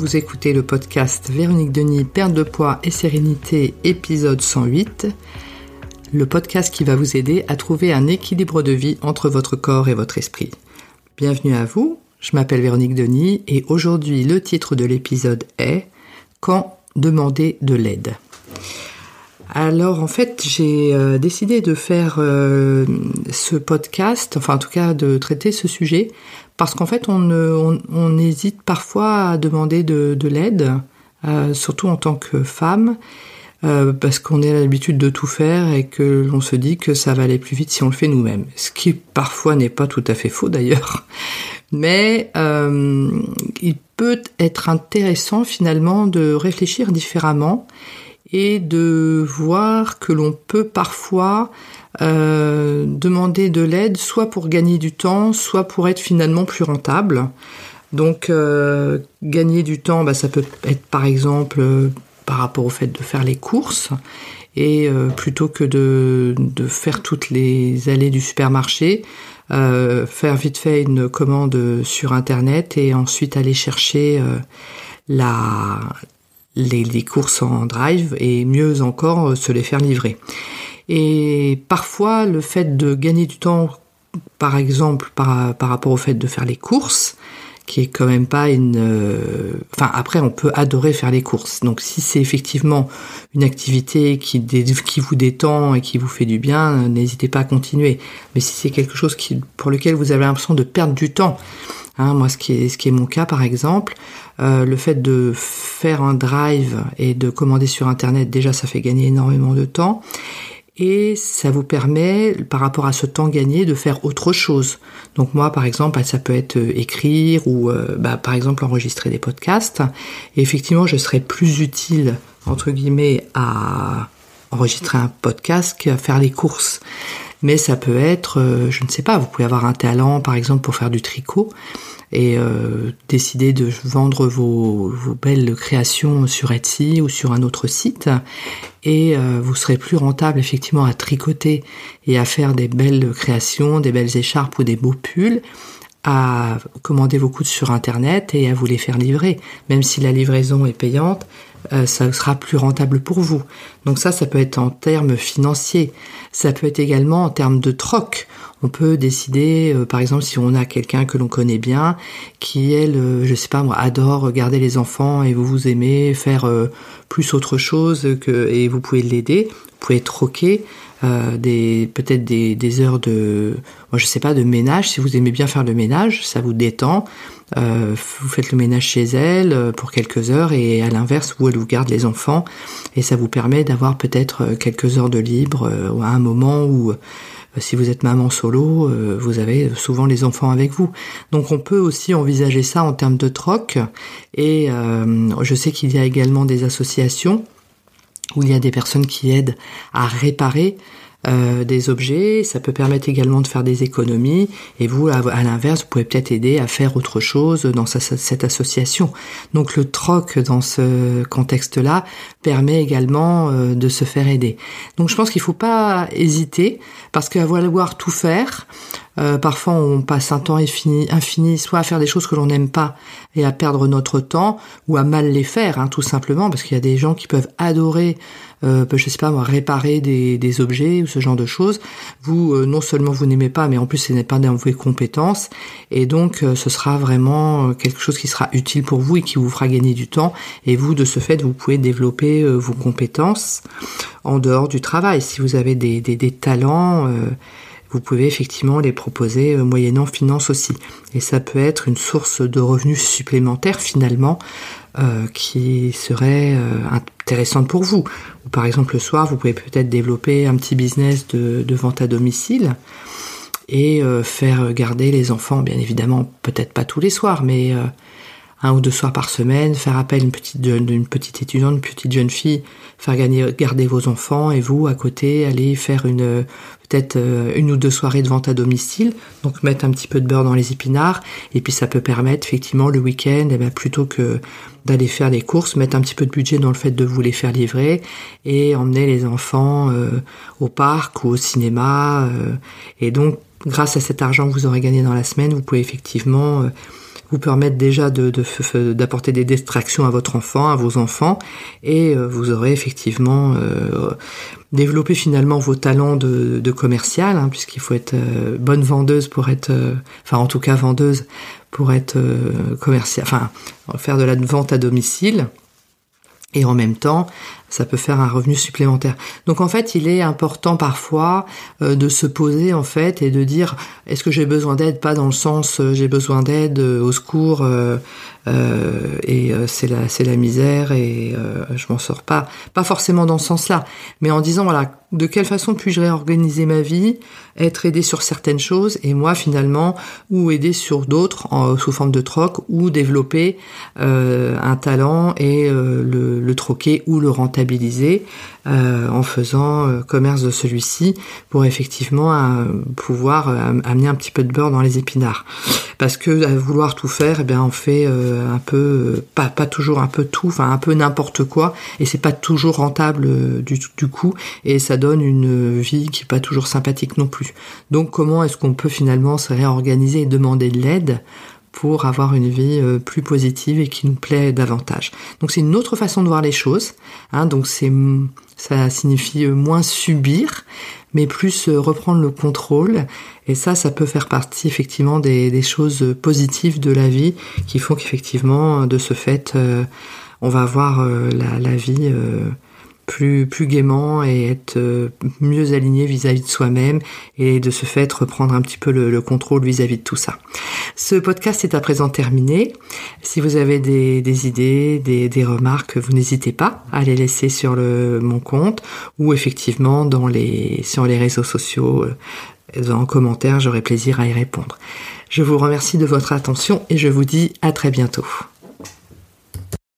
vous écoutez le podcast Véronique Denis, perte de poids et sérénité, épisode 108, le podcast qui va vous aider à trouver un équilibre de vie entre votre corps et votre esprit. Bienvenue à vous, je m'appelle Véronique Denis et aujourd'hui le titre de l'épisode est Quand demander de l'aide. Alors en fait j'ai euh, décidé de faire euh, ce podcast, enfin en tout cas de traiter ce sujet, parce qu'en fait on, hésite parfois à demander de, l'aide, euh, surtout en tant que femme, parce qu'on a l'habitude de tout faire et que l'on se dit que ça va aller plus vite si on le fait nous-mêmes. Ce qui parfois n'est pas tout à fait faux d'ailleurs. Mais il peut être intéressant finalement de réfléchir différemment et de voir que l'on peut parfois euh, demander de l'aide soit pour gagner du temps, soit pour être finalement plus rentable. Donc euh, gagner du temps, bah, ça peut être par exemple euh, par rapport au fait de faire les courses et plutôt que de, de, faire toutes les allées du supermarché, faire vite fait une commande sur internet et ensuite aller chercher la, les, courses en drive et mieux encore euh, se les faire livrer. Et parfois le fait de gagner du temps, par exemple par, par rapport au fait de faire les courses, qui est quand même pas une. Euh, enfin, après, on peut adorer faire les courses. Donc, si c'est effectivement une activité qui, qui vous détend et qui vous fait du bien, n'hésitez pas à continuer. Mais si c'est quelque chose qui, pour lequel vous avez l'impression de perdre du temps, hein, moi, ce qui est, ce qui est mon cas, par exemple, euh, le fait de faire un drive et de commander sur Internet, déjà, ça fait gagner énormément de temps. Et ça vous permet, par rapport à ce temps gagné, de faire autre chose. Donc moi, par exemple, ça peut être euh, écrire ou, euh, bah, par exemple, enregistrer des podcasts. Effectivement, je serais plus utile, entre guillemets, à enregistrer un podcast qu'à faire les courses. Mais ça peut être, je ne sais pas, vous pouvez avoir un talent, par exemple, pour faire du tricot et euh, décider de vendre vos, vos, belles créations sur Etsy ou sur un autre site et euh, vous serez plus rentable effectivement à tricoter et à faire des belles créations, des belles écharpes ou des beaux pulls à commander vos coudes sur internet et à vous les faire livrer. Même si la livraison est payante, euh, ça sera plus rentable pour vous. Donc ça, ça peut être en termes financiers. Ça peut être également en termes de troc. On peut décider, euh, par exemple, si on a quelqu'un que l'on connaît bien, qui elle, euh, je sais pas moi, adore regarder les enfants et vous vous aimez faire plus autre chose que et vous pouvez l'aider. Vous pouvez troquer des peut-être des, heures de, moi je sais pas, de ménage. Si vous aimez bien faire le ménage, ça vous détend. Euh, vous faites le ménage chez elle euh, pour quelques heures et à l'inverse, vous, elle vous garde les enfants et ça vous permet d'avoir peut-être euh, quelques heures de libre à un moment où si vous êtes maman solo, vous avez souvent les enfants avec vous. Donc on peut aussi envisager ça en termes de troc. Et je sais qu'il y a également des associations où il y a des personnes qui aident à réparer euh, des objets, ça peut permettre également de faire des économies, et vous, à, l'inverse, vous pouvez peut-être aider à faire autre chose dans cette association. Donc le troc dans ce contexte-là permet également euh, de se faire aider. Donc je pense qu'il ne faut pas hésiter, parce qu'à vouloir tout faire, euh, parfois, on passe un temps infini, soit à faire des choses que l'on n'aime pas et à perdre notre temps, ou à mal les faire, hein, tout simplement, parce qu'il y a des gens qui peuvent adorer, euh, je sais pas réparer des, objets ou ce genre de choses. Vous, euh, non seulement vous n'aimez pas, mais en plus, ce n'est pas dans vos compétences, et donc euh, ce sera vraiment quelque chose qui sera utile pour vous et qui vous fera gagner du temps. Et vous, de ce fait, vous pouvez développer vos compétences en dehors du travail. Si vous avez des talents vous pouvez effectivement les proposer euh, moyennant finance aussi. Et ça peut être une source de revenus supplémentaires finalement euh, qui serait euh, intéressante pour vous. Ou par exemple le soir, vous pouvez peut-être développer un petit business de, vente à domicile et faire garder les enfants, bien évidemment, peut-être pas tous les soirs, mais un ou deux soirs par semaine, faire appel à une petite, une petite étudiante, une petite jeune fille, faire gagner, garder vos enfants et vous à côté aller faire une peut-être euh, une ou deux soirées de vente à domicile, donc mettre un petit peu de beurre dans les épinards. Et puis ça peut permettre effectivement le week-end, eh ben, plutôt que d'aller faire les courses, mettre un petit peu de budget dans le fait de vous les faire livrer et emmener les enfants euh, au parc ou au cinéma euh, et donc grâce à cet argent que vous aurez gagné dans la semaine, vous pouvez effectivement vous permettre déjà de, d'apporter des distractions à votre enfant, à vos enfants, et euh, vous aurez effectivement euh, développé finalement vos talents de, de commercial, hein, puisqu'il faut être euh, bonne vendeuse pour être, enfin en tout cas vendeuse pour être commercial, enfin faire de la vente à domicile. Et en même temps, ça peut faire un revenu supplémentaire. Donc en fait, il est important parfois euh, de se poser en fait et de dire est-ce que j'ai besoin d'aide? Pas dans le sens euh, j'ai besoin d'aide euh, au secours et c'est la c'est la misère et je m'en sors pas. Pas forcément dans ce sens-là, mais en disant voilà de quelle façon puis-je réorganiser ma vie, être aidé sur certaines choses et moi finalement ou aider sur d'autres sous forme de troc ou développer un talent et le, le troquer ou le rentabiliser euh, en faisant euh, commerce de celui-ci pour effectivement euh, pouvoir amener un petit peu de beurre dans les épinards. Parce que à vouloir tout faire, eh bien on fait un peu pas pas toujours un peu tout, enfin un peu n'importe quoi et c'est pas toujours rentable du, du coup et ça donne une vie qui est pas toujours sympathique non plus. Donc comment est-ce qu'on peut finalement se réorganiser et demander de l'aide? Pour avoir une vie euh, plus positive et qui nous plaît davantage. Donc c'est une autre façon de voir les choses. Hein, donc c'est ça signifie euh, moins subir, mais plus euh, reprendre le contrôle. Et ça, ça peut faire partie effectivement des, choses positives de la vie qui font qu'effectivement, de ce fait, on va avoir la, la, vie plus, plus gaiement et être euh, mieux aligné vis-à-vis de soi-même et de ce fait reprendre un petit peu le, contrôle vis-à-vis de tout ça. Ce podcast est à présent terminé. Si vous avez des, des idées, des, des, remarques, vous n'hésitez pas à les laisser sur le, mon compte ou effectivement dans les, sur les réseaux sociaux. Euh, en commentaire, j'aurai plaisir à y répondre. Je vous remercie de votre attention et je vous dis à très bientôt.